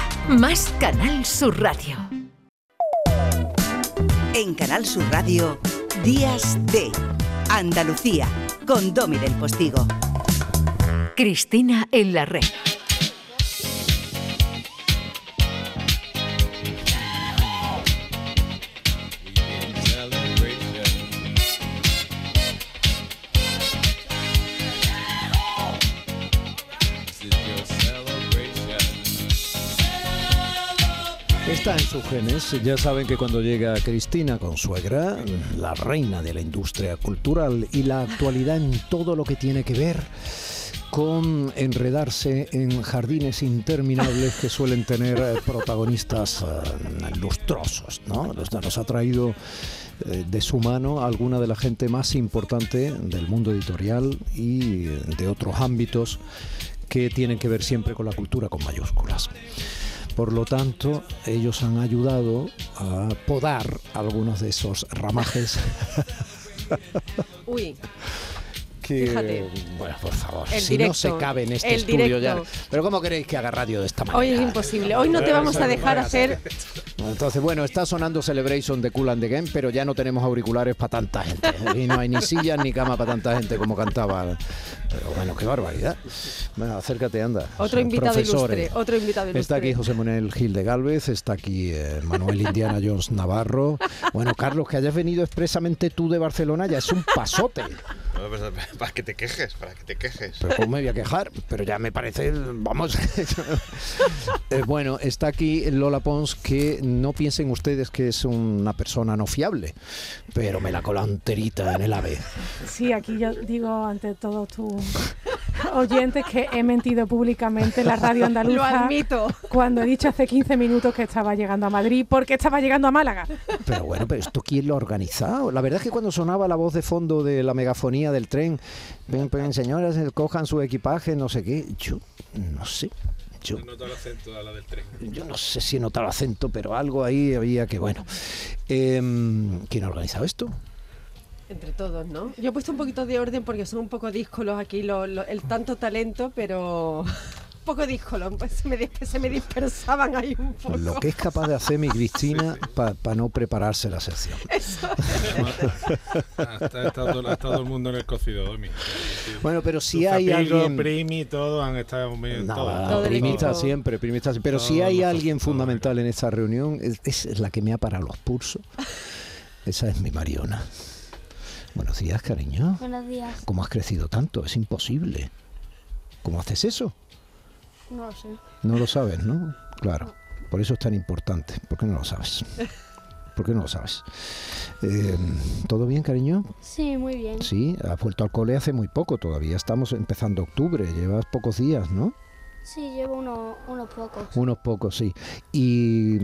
más Canal Sur Radio. En Canal Sur Radio, Días de Andalucía, con Domi del Postigo. Cristina en la red. Está en sus genes. Ya saben que cuando llega Cristina Consuegra, la reina de la industria cultural y la actualidad en todo lo que tiene que ver con enredarse en jardines interminables que suelen tener eh, protagonistas eh, lustrosos, ¿no? Nos, ha traído eh, de su mano alguna de la gente más importante del mundo editorial y eh, de otros ámbitos que tienen que ver siempre con la cultura con mayúsculas. Por lo tanto, ellos han ayudado a podar algunos de esos ramajes Uy, que... Fíjate. Bueno, por favor, El si no se cabe en este estudio ya... Pero ¿cómo queréis que haga radio de esta manera? hoy es imposible. Hoy no te vamos a dejar hacer. Entonces, bueno, está sonando Celebration de Cool and the Game, pero ya no tenemos auriculares para tanta gente. Y no hay ni sillas ni cama para tanta gente como cantaba. Pero bueno, qué barbaridad. Bueno, acércate, anda. Otro Son invitado profesores. ilustre. Otro invitado ilustre. Está aquí José Manuel Gil de Galvez, está aquí eh, Manuel Indiana Jones Navarro. Bueno, Carlos, que hayas venido expresamente tú de Barcelona ya es un pasote. No, pues, para que te quejes, para que te quejes. Pero ¿cómo me voy a quejar? Pero ya me parece, vamos. Eh, bueno, está aquí Lola Pons, que no piensen ustedes que es una persona no fiable, pero me la cola enterita en el AVE. Sí, aquí yo digo ante todos tus oyentes que he mentido públicamente en la radio andaluza. Lo admito. Cuando he dicho hace 15 minutos que estaba llegando a Madrid porque estaba llegando a Málaga. Pero bueno, pero ¿esto quién lo ha organizado? La verdad es que cuando sonaba la voz de fondo de la megafonía del tren, ven, ven, señoras, eh, cojan su equipaje, no sé qué, yo no sé. Yo, el acento a la del tren. yo no sé si he notado acento, pero algo ahí había que, bueno. Em, ¿Quién ha organizado esto? Entre todos, ¿no? Yo he puesto un poquito de orden porque son un poco díscolos aquí, lo- lo- el tanto talento, pero un poco díscolos, pues se me, se me dispersaban ahí un poco. Lo que es capaz de hacer mi Cristina para no prepararse la sección. Ha estado todo el mundo en el cocido, Domi. Bueno, pero si hay Zapigo, alguien- Primi, todos han estado muy Nada, primista siempre, primista siempre. Pero si hay alguien fundamental en esta reunión, es, es la que me ha parado los pulsos. Esa es mi Mariona. Buenos días, cariño. Buenos días. ¿Cómo has crecido tanto? Es imposible. ¿Cómo haces eso? No lo sé. No lo sabes, ¿no? Claro. Por eso es tan importante. ¿Por qué no lo sabes? ¿Por qué no lo sabes? Eh, ¿Todo bien, cariño? Sí, muy bien. Sí, has vuelto al cole hace muy poco todavía. Estamos empezando octubre. Llevas pocos días, ¿no? Sí, llevo uno- unos pocos. Unos pocos, sí. ¿Y,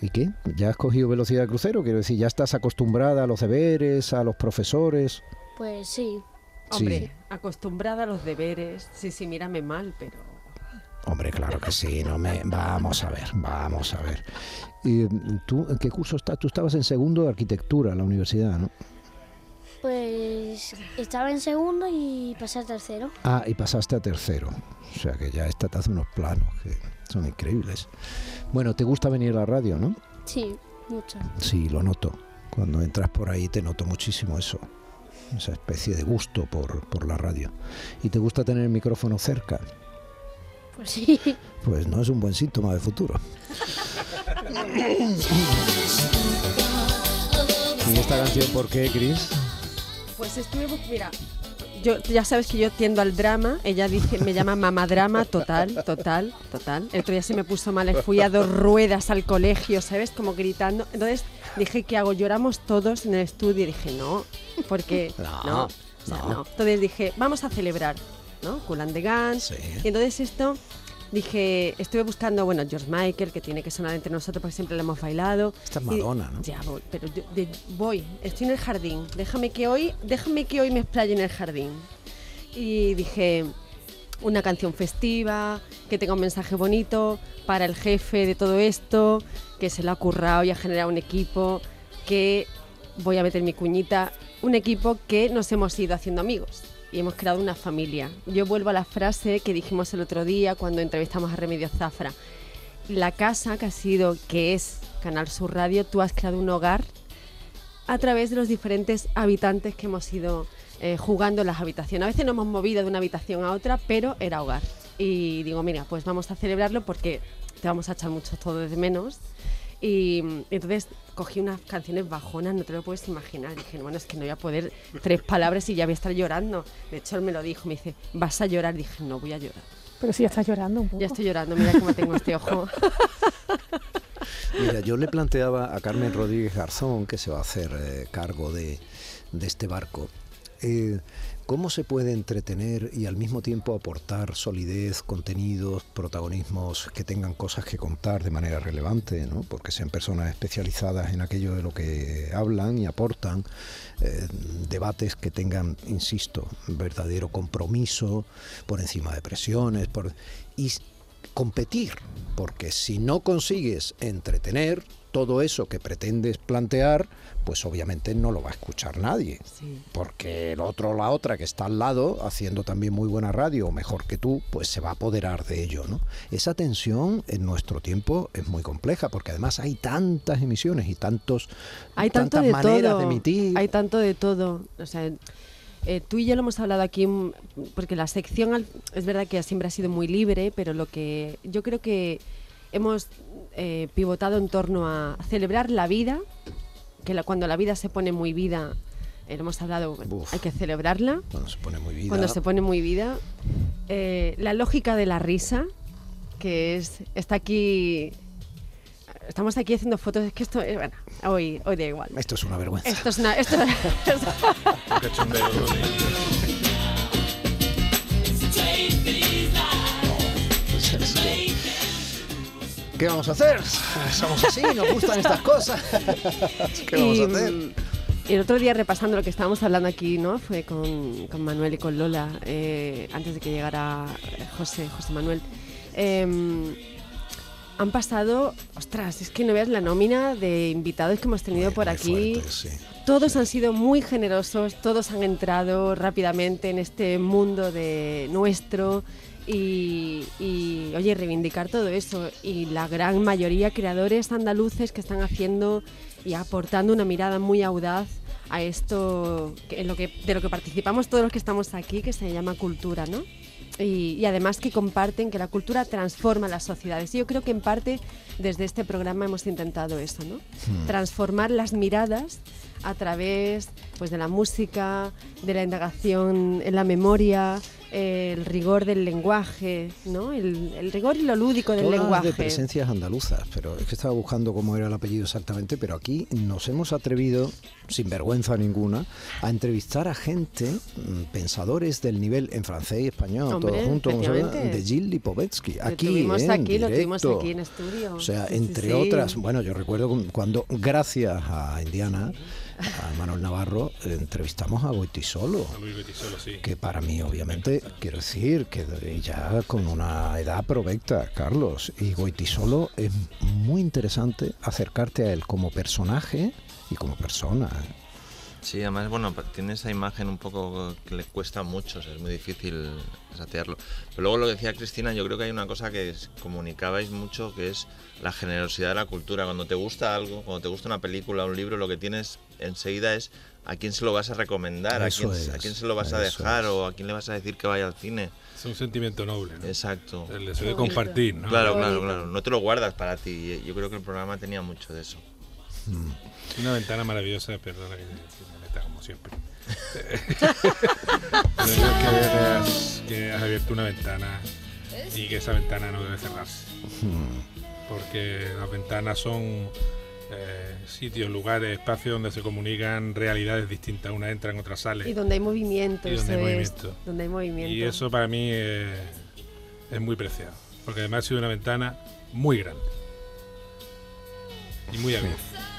¿Y qué? ¿Ya has cogido velocidad de crucero? Quiero decir, ¿ya estás acostumbrada a los deberes, a los profesores? Pues sí. Hombre, Sí. acostumbrada a los deberes. Sí, sí, mírame mal, pero... Hombre, claro que sí. No me... Vamos a ver, vamos a ver. ¿Y, ¿Tú en qué curso estás? Tú estabas en segundo de arquitectura en la universidad, ¿no? Pues estaba en segundo y pasé a tercero. Ah, y pasaste a tercero. O sea que ya esta te hace unos planos que son increíbles. Bueno, ¿te gusta venir a la radio, no? Sí, mucho. Sí, lo noto. Cuando entras por ahí te noto muchísimo eso. Esa especie de gusto por, por la radio. ¿Y te gusta tener el micrófono cerca? Pues sí. Pues no es un buen síntoma de futuro. ¿Y esta canción por qué, Chris? Pues estuve, bu- mira, yo ya sabes que yo tiendo al drama, ella dice, me llama mamadrama total, total, total. El otro día se me puso mal, fui a dos ruedas al colegio, ¿sabes? Como gritando. Entonces dije, ¿qué hago? Lloramos todos en el estudio y dije, no, porque No, no, o sea, no. no. Entonces dije, vamos a celebrar, ¿no? Cool and the Gang. Y entonces esto dije, estuve buscando, bueno, George Michael, que tiene que sonar entre nosotros porque siempre lo hemos bailado. Esta es Y- Madonna, ¿no? Ya voy, pero yo- de- voy, estoy en el jardín. Déjame que hoy, déjame que hoy me explaye en el jardín. Y dije, una canción festiva, que tenga un mensaje bonito para el jefe de todo esto, que se lo ha currado y ha generado un equipo, que voy a meter mi cuñita, un equipo que nos hemos ido haciendo amigos y hemos creado una familia. Yo vuelvo a la frase que dijimos el otro día cuando entrevistamos a Remedio Zafra. La casa que ha sido, que es Canal Sur Radio, tú has creado un hogar a través de los diferentes habitantes que hemos ido eh, jugando en las habitaciones. A veces nos hemos movido de una habitación a otra, pero era hogar. Y digo, mira, pues vamos a celebrarlo porque te vamos a echar mucho todo de menos. Y mm, entonces cogí unas canciones bajonas, no te lo puedes imaginar. Dije, bueno, es que no voy a poder tres palabras y ya voy a estar llorando. De hecho, él me lo dijo, me dice, ¿vas a llorar? Dije, no voy a llorar. Pero sí, ya estás llorando un poco. Ya estoy llorando, mira cómo tengo este ojo. Mira, yo le planteaba a Carmen Rodríguez Garzón, que se va a hacer eh, cargo de, de este barco, eh, cómo se puede entretener y al mismo tiempo aportar solidez, contenidos, protagonismos que tengan cosas que contar de manera relevante, ¿no? porque sean personas especializadas en aquello de lo que hablan y aportan, eh, debates que tengan, insisto, verdadero compromiso por encima de presiones, por, y competir, porque si no consigues entretener todo eso que pretendes plantear, pues obviamente no lo va a escuchar nadie, porque el otro o la otra que está al lado haciendo también muy buena radio o mejor que tú, pues se va a apoderar de ello, ¿no? Esa tensión en nuestro tiempo es muy compleja, porque además hay tantas emisiones y tantos Hay tanto tantas de maneras todo. de emitir. Hay tanto de todo. O sea, eh, tú y yo lo hemos hablado aquí, mm, porque la sección es verdad que siempre ha sido muy libre, pero lo que yo creo que hemos eh, pivotado en torno a celebrar la vida, que la- cuando la vida se pone muy vida, eh, lo hemos hablado, hay que celebrarla. Cuando se pone muy vida. Cuando se pone muy vida. Eh, la lógica de la risa, que es está aquí. Estamos aquí haciendo fotos. Es que esto, bueno, hoy, hoy da igual. Esto es una vergüenza. Esto es una. Esto, ¿Qué vamos a hacer? Somos así, nos gustan estas cosas. ¿Qué vamos y, a hacer? mm, el otro día repasando lo que estábamos hablando aquí, ¿no? Fue con, con Manuel y con Lola, eh, antes de que llegara eh, José, José Manuel. Em, han pasado, ostras, es que no veas la nómina de invitados que hemos tenido por aquí. Todos han sido muy generosos, todos han entrado rápidamente en este mundo de nuestro y, y, oye, reivindicar todo eso. Y la gran mayoría creadores andaluces que están haciendo y aportando una mirada muy audaz a esto en lo que, de lo que participamos todos los que estamos aquí, que se llama cultura, ¿no? Y, y además que comparten que la cultura transforma las sociedades. Y Yo creo que en parte desde este programa hemos intentado eso, ¿no? Hmm. Transformar las miradas a través pues, de la música, de la indagación en la memoria, eh, el rigor del lenguaje, ¿no? El, el rigor y lo lúdico del hablas lenguaje. de presencias andaluzas, pero es que estaba buscando cómo era el apellido exactamente, pero aquí nos hemos atrevido, sin vergüenza ninguna, a entrevistar a gente, mm, pensadores del nivel en francés y español, Hombre, todos juntos, de Gilles Lipovetsky. Lo Aquí, tuvimos en aquí, lo tuvimos directo. aquí en estudio. O sea, sí, entre sí. otras, bueno, yo recuerdo cuando, gracias a Indiana, a Manuel Navarro, eh, entrevistamos a Goitisolo. A Luis Betisolo, sí. Que para mí, obviamente, quiero decir que ya con una edad provecta, Carlos, y Goitisolo es muy interesante acercarte a él como personaje y como persona. Sí, además, bueno, tiene esa imagen un poco que le cuesta mucho, o sea, es muy difícil satearlo. Pero luego lo que decía Cristina, yo creo que hay una cosa que es- comunicabais mucho, que es la generosidad de la cultura. Cuando te gusta algo, cuando te gusta una película, un libro, lo que tienes enseguida es a quién se lo vas a recomendar, a quién, a es, quién se lo vas a dejar es. o a quién le vas a decir que vaya al cine. Es un sentimiento noble, ¿no? Exacto. El deseo de compartir, ¿no? Claro, claro, claro. No te lo guardas para ti. Yo creo que el programa tenía mucho de eso. Una ventana maravillosa, perdona que me meta como siempre. Pero yo que has abierto una ventana y que esa ventana no debe cerrarse. Porque las ventanas son eh, sitios, lugares, espacios donde se comunican realidades distintas. Una entra, en otra sale. Y donde hay movimiento, Y donde eso hay es, movimiento. Donde hay movimiento. Y eso para mí eh, es muy preciado. Porque además ha sido una ventana muy grande. Y muy abierta.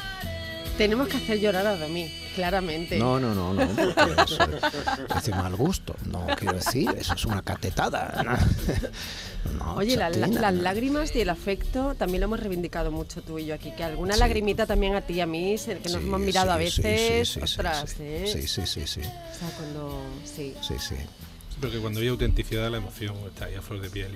Tenemos que hacer llorar a Domi, claramente. No, no, no, no. Eso es, es de mal gusto. No, quiero decir, eso es una catetada. No, Oye, la- la- chatina. las lágrimas y el afecto también lo hemos reivindicado mucho tú y yo aquí, que alguna Sí. lagrimita también a ti y a mí, que nos Sí, hemos mirado a sí, sí, veces, sí, sí, sí, ostras, sí. ¿eh? Sí, sí, sí, sí. O sea, cuando... Sí. Sí, sí. Porque cuando hay autenticidad, la emoción está ahí a flor de piel.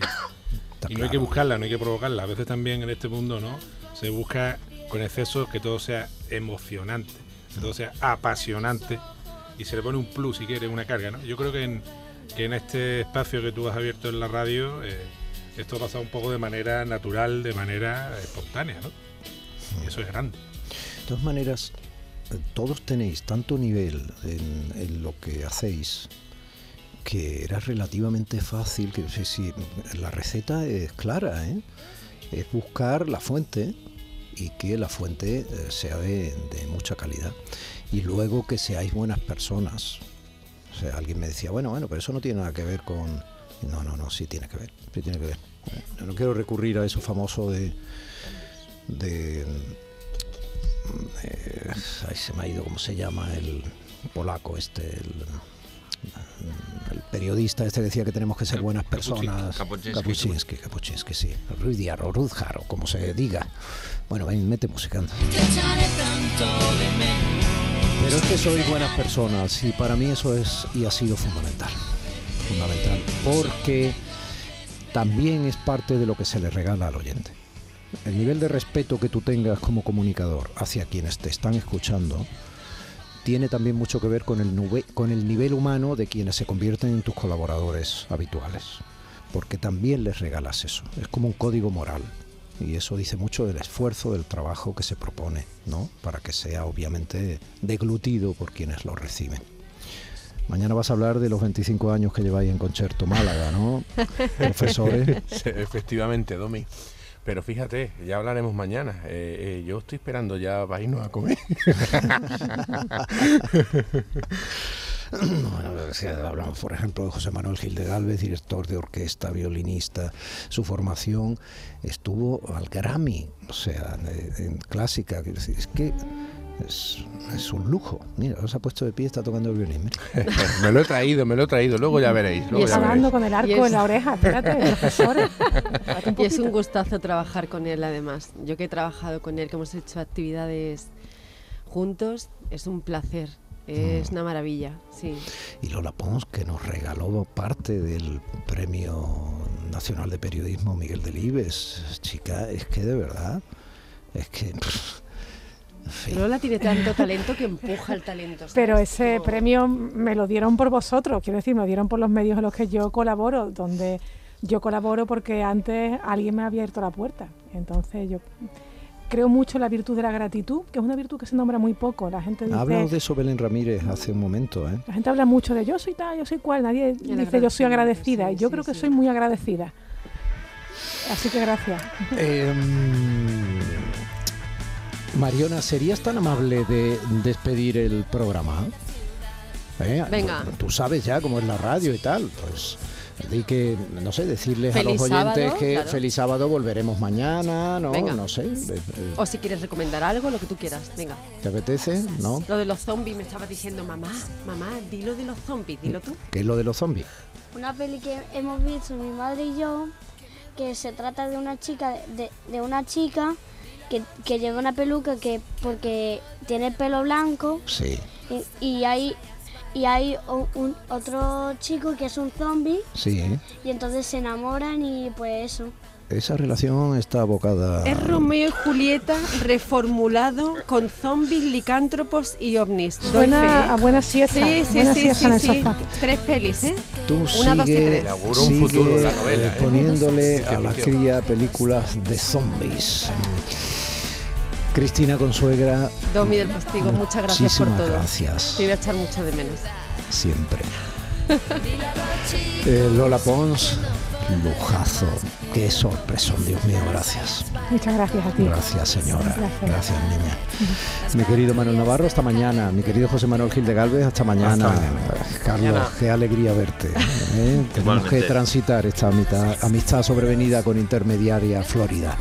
Y, y no hay que buscarla, no hay que provocarla. A veces también en este mundo, ¿no? Se busca con exceso que todo sea emocionante, que todo sea apasionante y se le pone un plus, si quiere, una carga, ¿no? Yo creo que en, que en este espacio que tú has abierto en la radio, eh, esto ha pasado un poco de manera natural, de manera espontánea, ¿no? Y eso es grande. De todas maneras, eh, todos tenéis tanto nivel en, en lo que hacéis que era relativamente fácil, que sí, sí, la receta es clara, ¿eh? es buscar la fuente y que la fuente eh, sea de, mucha calidad y luego que seáis buenas personas. O sea, alguien me decía, bueno, bueno, pero eso no tiene nada que ver con... No, no, no, sí tiene que ver, sí tiene que ver. Eh, no quiero recurrir a eso famoso de... de eh, ay, se me ha ido cómo se llama el polaco este el, el periodista este decía que tenemos que ser buenas personas. Kapuczynski. Kapuczynski, sí. Rudyard o Rudjar o como se diga. Bueno ven mete música pero es que sois buenas personas y para mí eso es y ha sido fundamental. Fundamental porque también es parte de lo que se le regala al oyente. El nivel de respeto que tú tengas como comunicador hacia quienes te están escuchando tiene también mucho que ver con el, nube- con el nivel humano de quienes se convierten en tus colaboradores habituales. Porque también les regalas eso. Es como un código moral. Y eso dice mucho del esfuerzo, del trabajo que se propone, ¿no? Para que sea obviamente deglutido por quienes lo reciben. Mañana vas a hablar de los 25 años que lleváis en Concierto Málaga, ¿no? Profesores. Efectivamente, Domi. Pero fíjate, ya hablaremos mañana. Eh, eh, yo estoy esperando ya para irnos a comer. Sea, hablamos, por ejemplo, de José Manuel Gil de Galvez, director de orquesta, violinista. Su formación estuvo al Grammy, o sea, en, en clásica. Es que es, es un lujo. Mira, se ha puesto de pie, está tocando el violín. mira. me lo he traído, me lo he traído. Luego ya veréis. Luego ya veréis. hablando con el arco Y es- en la oreja, espérate, profesores. y es un gustazo trabajar con él, además. Yo que he trabajado con él, que hemos hecho actividades juntos, es un placer. Es una maravilla, sí. Y Lola Pons, que nos regaló parte del Premio Nacional de Periodismo Miguel Delibes. Chica, es que de verdad, es que... pff, fin. Lola tiene tanto talento que empuja el talento. ¿sabes? Pero ese premio me lo dieron por vosotros, quiero decir, me lo dieron por los medios en los que yo colaboro, donde yo colaboro porque antes alguien me ha abierto la puerta. Entonces yo creo mucho en la virtud de la gratitud, que es una virtud que se nombra muy poco. La gente dice, de eso Belén Ramírez hace un momento, ¿eh? la gente habla mucho de yo soy tal, yo soy cual, nadie dice yo soy agradecida. sí, y yo sí, creo que sí. soy muy agradecida. Así que gracias. Em, Mariona, ¿serías tan amable de despedir el programa? ¿Eh? Venga. Tú sabes ya cómo es la radio y tal, pues di que, no sé, decirles a los Feliz oyentes sábado, que claro. feliz sábado volveremos mañana, ¿no? Venga. No sé, eh, eh, O si quieres recomendar algo, lo que tú quieras. Venga. ¿te apetece? ¿No? Lo de los zombies, me estabas diciendo, mamá, mamá, dilo de los zombies, dilo tú. ¿Qué es lo de los zombies? Una peli que hemos visto mi madre y yo, que se trata de una chica, de, de una chica que, que lleva una peluca que porque tiene el pelo blanco Sí. Y, y hay, y hay o- un, otro chico que es un zombie Sí, y entonces se enamoran y pues eso. esa relación está abocada. Es Romeo y Julieta reformulado con zombies, licántropos y ovnis. Fe. a buena siesta, Sí, sí, buena sí, siesta sí, sí. Tres pelis, ¿eh? Tú Una, dos y sigue, tres. Inauguró un sigue, futuro la novela, eh, poniéndole a la cría películas de zombies. Cristina Consuegra, Domi del Postigo, muchas gracias por todo. gracias. Te voy a echar mucho de menos. siempre. Eh, Lola Pons, lujazo. Qué sorpresón, Dios mío, gracias. Muchas gracias a ti. Gracias, señora. Gracias, niña. Mi querido Manuel Navarro, hasta mañana. Mi querido José Manuel Gil de Galvez, hasta mañana. Carlos, Mañana. qué alegría verte. ¿eh? Tenemos que transitar esta amistad, amistad sobrevenida con intermediaria Florida.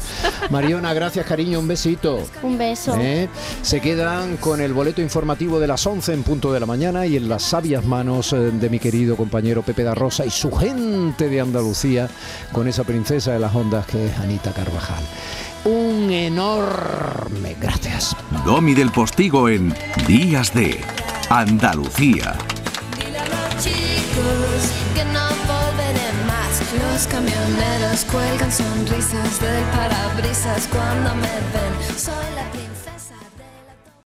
Mariona, gracias, cariño, un besito. Un beso. ¿Eh? Se quedan con el boleto informativo de las 11 en punto de la mañana y en las sabias manos eh, de mi querido compañero Pepe da Rosa y su gente de Andalucía con esa princesa de las ondas que es Anita Carvajal. Un enorme gracias. Domi del Postigo en Días de Andalucía. Dile a los chicos que no volveré más. Los camioneros cuelgan sonrisas del parabrisas cuando me ven. Soy la